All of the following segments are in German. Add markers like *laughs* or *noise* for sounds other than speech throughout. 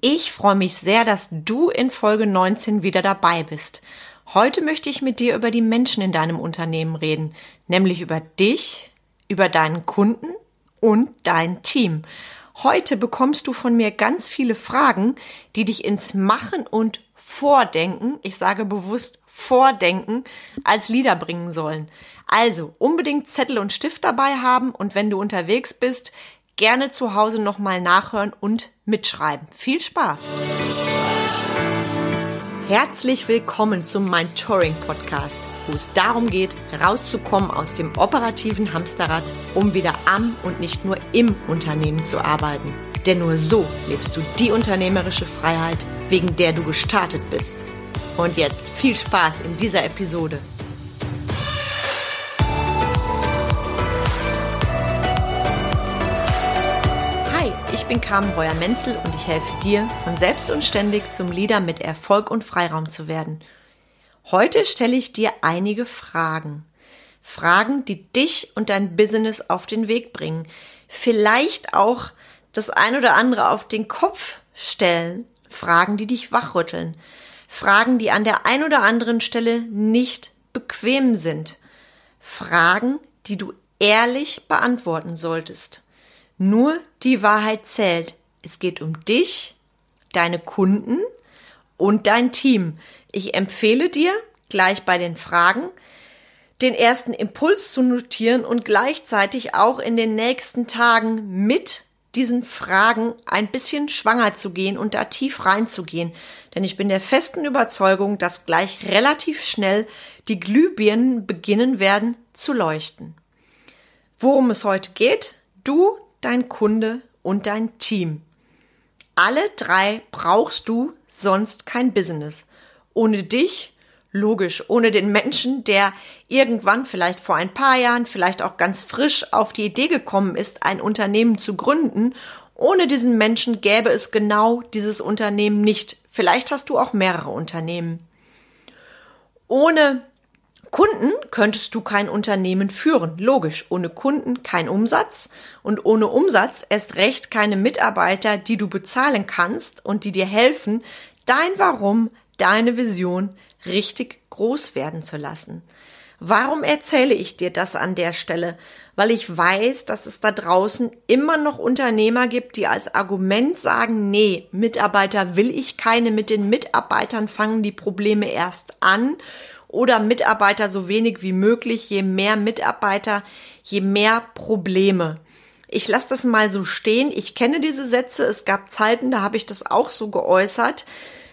Ich freue mich sehr, dass du in Folge 19 wieder dabei bist. Heute möchte ich mit dir über die Menschen in deinem Unternehmen reden, nämlich über dich, über deinen Kunden und dein Team. Heute bekommst du von mir ganz viele Fragen, die dich ins Machen und Vordenken, ich sage bewusst Vordenken, als Lieder bringen sollen. Also unbedingt Zettel und Stift dabei haben und wenn du unterwegs bist, gerne zu Hause nochmal nachhören und mitschreiben. Viel Spaß! Herzlich willkommen zum Mein Touring Podcast, wo es darum geht, rauszukommen aus dem operativen Hamsterrad, um wieder am und nicht nur im Unternehmen zu arbeiten. Denn nur so lebst du die unternehmerische Freiheit, wegen der du gestartet bist. Und jetzt viel Spaß in dieser Episode. Bin Carmen Breuer-Menzel und ich helfe dir, von selbst und ständig zum Leader mit Erfolg und Freiraum zu werden. Heute stelle ich dir einige Fragen. Fragen, die dich und dein Business auf den Weg bringen. Vielleicht auch das ein oder andere auf den Kopf stellen. Fragen, die dich wachrütteln. Fragen, die an der ein oder anderen Stelle nicht bequem sind. Fragen, die du ehrlich beantworten solltest. Nur die Wahrheit zählt. Es geht um dich, deine Kunden und dein Team. Ich empfehle dir, gleich bei den Fragen, den ersten Impuls zu notieren und gleichzeitig auch in den nächsten Tagen mit diesen Fragen ein bisschen schwanger zu gehen und da tief reinzugehen. Denn ich bin der festen Überzeugung, dass gleich relativ schnell die Glühbirnen beginnen werden zu leuchten. Worum es heute geht, du, dein Kunde und dein Team. Alle drei brauchst du, sonst kein Business. Ohne dich, logisch, ohne den Menschen, der irgendwann vielleicht vor ein paar Jahren, vielleicht auch ganz frisch auf die Idee gekommen ist, ein Unternehmen zu gründen, ohne diesen Menschen gäbe es genau dieses Unternehmen nicht. Vielleicht hast du auch mehrere Unternehmen. Ohne Kunden könntest du kein Unternehmen führen. Logisch, ohne Kunden kein Umsatz und ohne Umsatz erst recht keine Mitarbeiter, die du bezahlen kannst und die dir helfen, dein Warum, deine Vision richtig groß werden zu lassen. Warum erzähle ich dir das an der Stelle? Weil ich weiß, dass es da draußen immer noch Unternehmer gibt, die als Argument sagen, nee, Mitarbeiter will ich keine, mit den Mitarbeitern fangen die Probleme erst an oder Mitarbeiter so wenig wie möglich. Je mehr Mitarbeiter, je mehr Probleme. Ich lasse das mal so stehen. Ich kenne diese Sätze. Es gab Zeiten, da habe ich das auch so geäußert.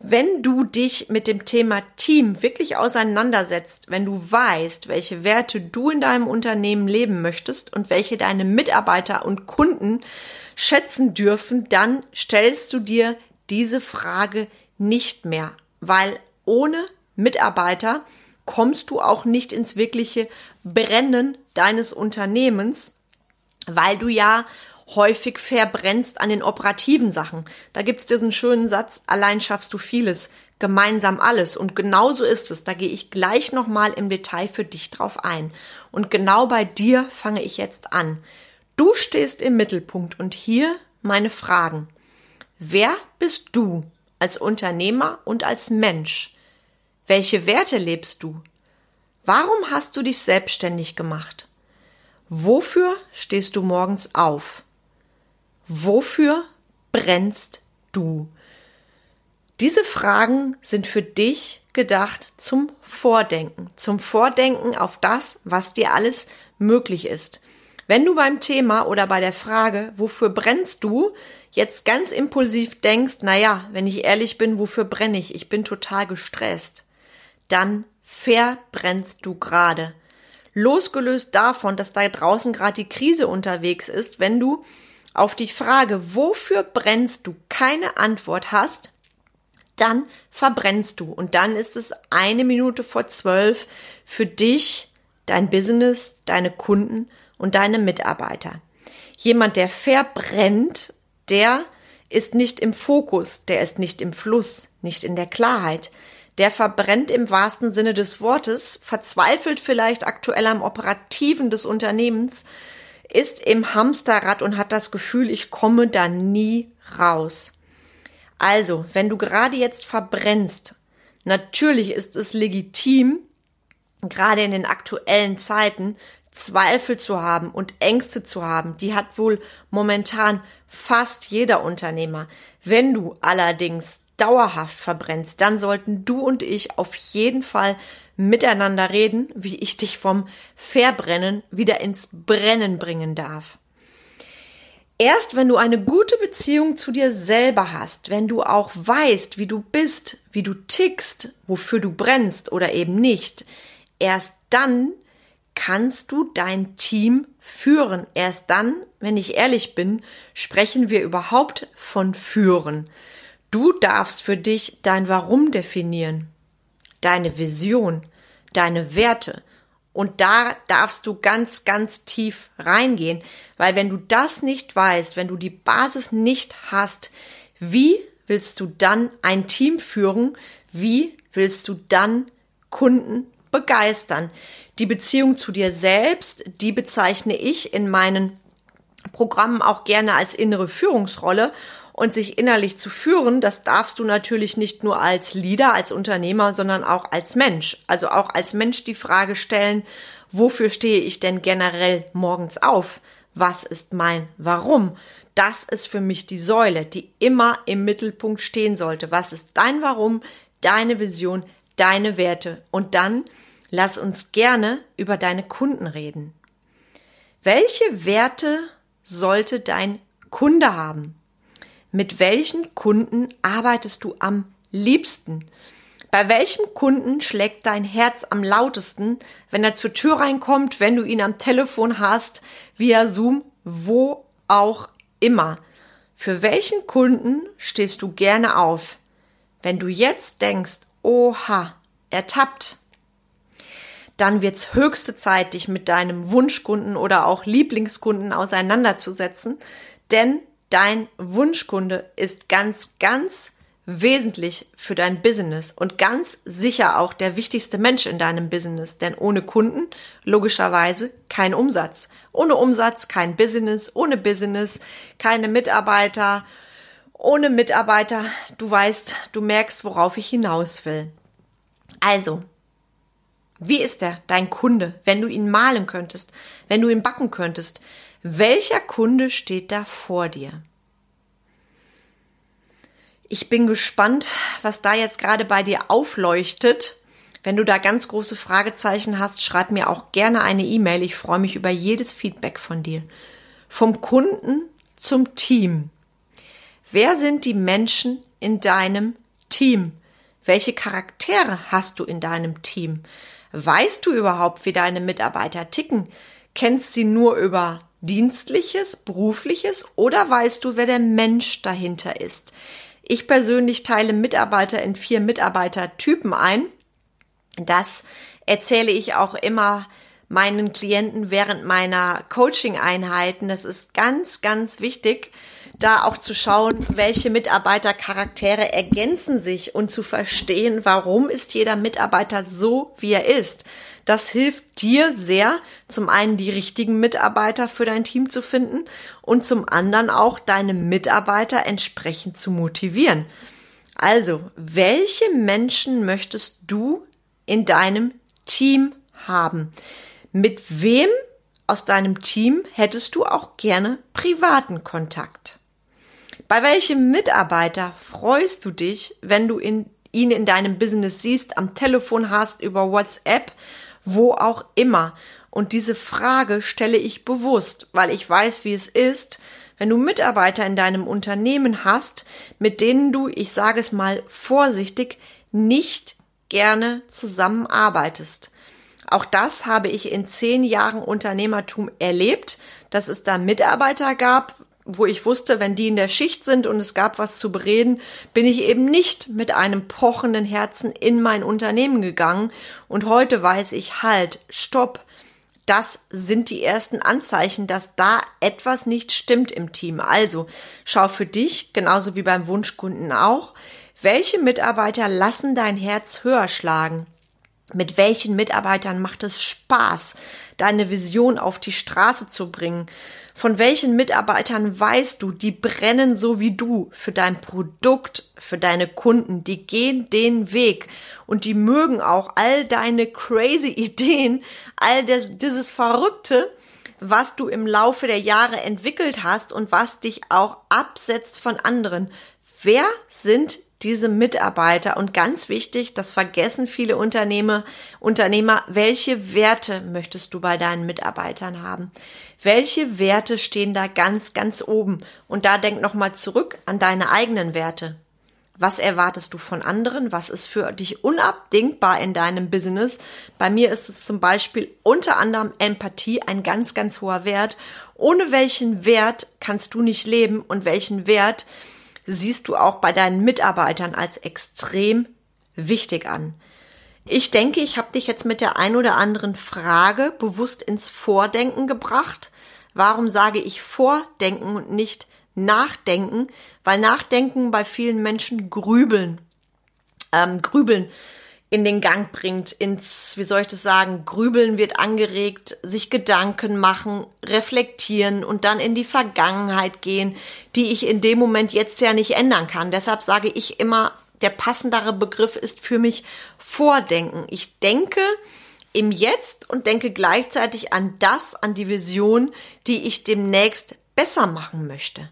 Wenn du dich mit dem Thema Team wirklich auseinandersetzt, wenn du weißt, welche Werte du in deinem Unternehmen leben möchtest und welche deine Mitarbeiter und Kunden schätzen dürfen, dann stellst du dir diese Frage nicht mehr, weil ohne Mitarbeiter kommst du auch nicht ins wirkliche Brennen deines Unternehmens, weil du ja häufig verbrennst an den operativen Sachen. Da gibt's diesen schönen Satz, allein schaffst du vieles, gemeinsam alles. Und genauso ist es. Da gehe ich gleich nochmal im Detail für dich drauf ein. Und genau bei dir fange ich jetzt an. Du stehst im Mittelpunkt und hier meine Fragen. Wer bist du als Unternehmer und als Mensch? Welche Werte lebst du? Warum hast du dich selbstständig gemacht? Wofür stehst du morgens auf? Wofür brennst du? Diese Fragen sind für dich gedacht zum Vordenken, zum Vordenken auf das, was dir alles möglich ist. Wenn du beim Thema oder bei der Frage, wofür brennst du, jetzt ganz impulsiv denkst, na ja, wenn ich ehrlich bin, wofür brenne ich? Ich bin total gestresst dann verbrennst du gerade. Losgelöst davon, dass da draußen gerade die Krise unterwegs ist, wenn du auf die Frage, wofür brennst du, keine Antwort hast, dann verbrennst du. Und dann ist es eine Minute vor zwölf für dich, dein Business, deine Kunden und deine Mitarbeiter. Jemand, der verbrennt, der ist nicht im Fokus, der ist nicht im Fluss, nicht in der Klarheit der verbrennt im wahrsten Sinne des Wortes, verzweifelt vielleicht aktuell am Operativen des Unternehmens, ist im Hamsterrad und hat das Gefühl, ich komme da nie raus. Also, wenn du gerade jetzt verbrennst, natürlich ist es legitim, gerade in den aktuellen Zeiten, Zweifel zu haben und Ängste zu haben. Die hat wohl momentan fast jeder Unternehmer. Wenn du allerdings dauerhaft verbrennst, dann sollten du und ich auf jeden Fall miteinander reden, wie ich dich vom Verbrennen wieder ins Brennen bringen darf. Erst wenn du eine gute Beziehung zu dir selber hast, wenn du auch weißt, wie du bist, wie du tickst, wofür du brennst oder eben nicht, erst dann kannst du dein Team führen. Erst dann, wenn ich ehrlich bin, sprechen wir überhaupt von führen. Du darfst für dich dein Warum definieren, deine Vision, deine Werte, und da darfst du ganz, ganz tief reingehen, weil wenn du das nicht weißt, wenn du die Basis nicht hast, wie willst du dann ein Team führen? Wie willst du dann Kunden begeistern? Die Beziehung zu dir selbst, die bezeichne ich in meinen Programmen auch gerne als innere Führungsrolle und sich innerlich zu führen, das darfst du natürlich nicht nur als Leader, als Unternehmer, sondern auch als Mensch. Also auch als Mensch die Frage stellen, wofür stehe ich denn generell morgens auf? Was ist mein Warum? Das ist für mich die Säule, die immer im Mittelpunkt stehen sollte. Was ist dein Warum, deine Vision, deine Werte? Und dann lass uns gerne über deine Kunden reden. Welche Werte sollte dein Kunde haben? Mit welchen Kunden arbeitest du am liebsten? Bei welchem Kunden schlägt dein Herz am lautesten, wenn er zur Tür reinkommt, wenn du ihn am Telefon hast, via Zoom, wo auch immer? Für welchen Kunden stehst du gerne auf? Wenn du jetzt denkst, oha, ertappt, dann wird's höchste Zeit, dich mit deinem Wunschkunden oder auch Lieblingskunden auseinanderzusetzen, denn dein Wunschkunde ist ganz, ganz wesentlich für dein Business und ganz sicher auch der wichtigste Mensch in deinem Business, denn ohne Kunden logischerweise kein Umsatz. Ohne Umsatz kein Business, ohne Business keine Mitarbeiter, ohne Mitarbeiter, du weißt, du merkst, worauf ich hinaus will. Also, wie ist er, dein Kunde, wenn du ihn malen könntest, wenn du ihn backen könntest? Welcher Kunde steht da vor dir? Ich bin gespannt, was da jetzt gerade bei dir aufleuchtet. Wenn du da ganz große Fragezeichen hast, schreib mir auch gerne eine E-Mail. Ich freue mich über jedes Feedback von dir. Vom Kunden zum Team. Wer sind die Menschen in deinem Team? Welche Charaktere hast du in deinem Team? Weißt du überhaupt, wie deine Mitarbeiter ticken? Kennst sie nur über Dienstliches, Berufliches oder weißt du, wer der Mensch dahinter ist? Ich persönlich teile Mitarbeiter in vier Mitarbeitertypen ein. Das erzähle ich auch immer meinen Klienten während meiner Coaching-Einheiten. Das ist ganz, ganz wichtig, da auch zu schauen, welche Mitarbeitercharaktere ergänzen sich und zu verstehen, warum ist jeder Mitarbeiter so, wie er ist. Das hilft dir sehr, zum einen die richtigen Mitarbeiter für dein Team zu finden und zum anderen auch deine Mitarbeiter entsprechend zu motivieren. Also, welche Menschen möchtest du in deinem Team haben? Mit wem aus deinem Team hättest du auch gerne privaten Kontakt? Bei welchem Mitarbeiter freust du dich, wenn du in, ihn in deinem Business siehst, am Telefon hast, über WhatsApp wo auch immer. Und diese Frage stelle ich bewusst, weil ich weiß, wie es ist, wenn du Mitarbeiter in deinem Unternehmen hast, mit denen du, ich sage es mal vorsichtig, nicht gerne zusammenarbeitest. Auch das habe ich in zehn Jahren Unternehmertum erlebt, dass es da Mitarbeiter gab, wo ich wusste, wenn die in der Schicht sind und es gab was zu bereden, bin ich eben nicht mit einem pochenden Herzen in mein Unternehmen gegangen. Und heute weiß ich halt, stopp. Das sind die ersten Anzeichen, dass da etwas nicht stimmt im Team. Also schau für dich, genauso wie beim Wunschkunden auch, welche Mitarbeiter lassen dein Herz höher schlagen? Mit welchen Mitarbeitern macht es Spaß, deine Vision auf die Straße zu bringen? Von welchen Mitarbeitern weißt du, die brennen so wie du für dein Produkt, für deine Kunden, die gehen den Weg und die mögen auch all deine crazy *laughs* Ideen, all das, dieses Verrückte, was du im Laufe der Jahre entwickelt hast und was dich auch absetzt von anderen. Wer sind diese Mitarbeiter und ganz wichtig, das vergessen viele Unternehmer, Unternehmer, welche Werte möchtest du bei deinen Mitarbeitern haben? Welche Werte stehen da ganz, ganz oben? Und da denk nochmal zurück an deine eigenen Werte. Was erwartest du von anderen? Was ist für dich unabdingbar in deinem Business? Bei mir ist es zum Beispiel unter anderem Empathie ein ganz, ganz hoher Wert. Ohne welchen Wert kannst du nicht leben und welchen Wert siehst du auch bei deinen Mitarbeitern als extrem wichtig an. Ich denke, ich habe dich jetzt mit der ein oder anderen Frage bewusst ins Vordenken gebracht. Warum sage ich Vordenken und nicht Nachdenken? Weil Nachdenken bei vielen Menschen grübeln. Ähm, grübeln in den Gang bringt, ins, wie soll ich das sagen, Grübeln wird angeregt, sich Gedanken machen, reflektieren und dann in die Vergangenheit gehen, die ich in dem Moment jetzt ja nicht ändern kann. Deshalb sage ich immer, der passendere Begriff ist für mich Vordenken. Ich denke im Jetzt und denke gleichzeitig an das, an die Vision, die ich demnächst besser machen möchte.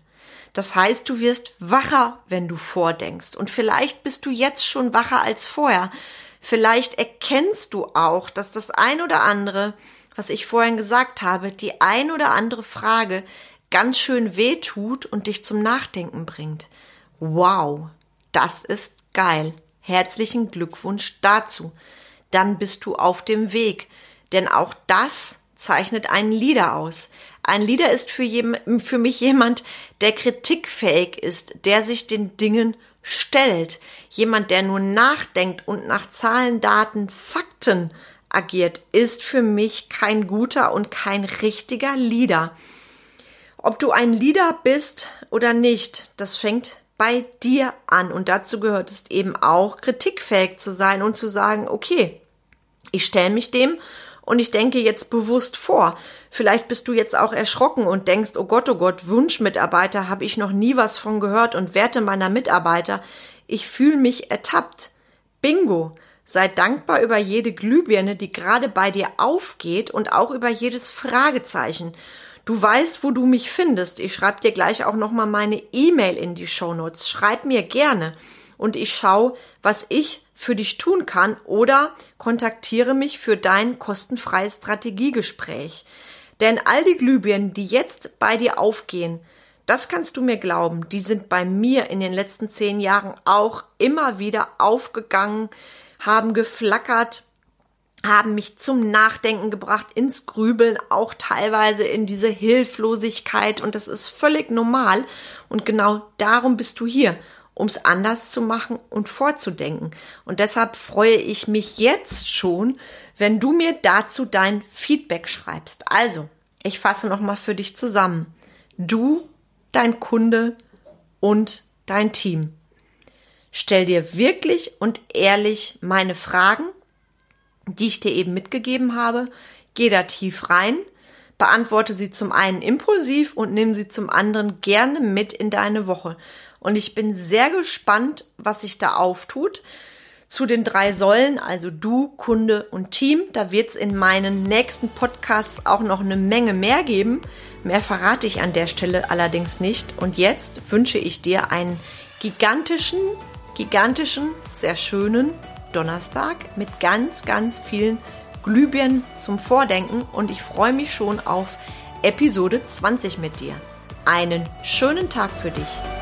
Das heißt, du wirst wacher, wenn du vordenkst. Und vielleicht bist du jetzt schon wacher als vorher. Vielleicht erkennst du auch, dass das ein oder andere, was ich vorhin gesagt habe, die ein oder andere Frage ganz schön weh tut und dich zum Nachdenken bringt. Wow, das ist geil. Herzlichen Glückwunsch dazu. Dann bist du auf dem Weg. Denn auch das zeichnet einen Leader aus. Ein Leader ist für, für mich jemand, der kritikfähig ist, der sich den Dingen stellt, jemand, der nur nachdenkt und nach Zahlen, Daten, Fakten agiert, ist für mich kein guter und kein richtiger Leader. Ob du ein Leader bist oder nicht, das fängt bei dir an und dazu gehört es eben auch, kritikfähig zu sein und zu sagen, okay, ich stelle mich dem und ich denke jetzt bewusst vor. Vielleicht bist du jetzt auch erschrocken und denkst, oh Gott, oh Gott, Wunschmitarbeiter habe ich noch nie was von gehört und Werte meiner Mitarbeiter. Ich fühle mich ertappt. Bingo! Sei dankbar über jede Glühbirne, die gerade bei dir aufgeht und auch über jedes Fragezeichen. Du weißt, wo du mich findest. Ich schreibe dir gleich auch nochmal meine E-Mail in die Shownotes. Schreib mir gerne und ich schaue, was ich für dich tun kann oder kontaktiere mich für dein kostenfreies Strategiegespräch. Denn all die Glühbirnen, die jetzt bei dir aufgehen, das kannst du mir glauben, die sind bei mir in den letzten zehn Jahren auch immer wieder aufgegangen, haben geflackert, haben mich zum Nachdenken gebracht, ins Grübeln, auch teilweise in diese Hilflosigkeit. Und das ist völlig normal. Und genau darum bist du hier um es anders zu machen und vorzudenken. Und deshalb freue ich mich jetzt schon, wenn du mir dazu dein Feedback schreibst. Also, ich fasse nochmal für dich zusammen. Du, dein Kunde und dein Team. Stell dir wirklich und ehrlich meine Fragen, die ich dir eben mitgegeben habe. Geh da tief rein, beantworte sie zum einen impulsiv und nimm sie zum anderen gerne mit in deine Woche. Und ich bin sehr gespannt, was sich da auftut. Zu den drei Säulen, also du, Kunde und Team. Da wird es in meinen nächsten Podcasts auch noch eine Menge mehr geben. Mehr verrate ich an der Stelle allerdings nicht. Und jetzt wünsche ich dir einen gigantischen, gigantischen, sehr schönen Donnerstag mit ganz, ganz vielen Glühbirnen zum Vordenken. Und ich freue mich schon auf Episode 20 mit dir. Einen schönen Tag für dich.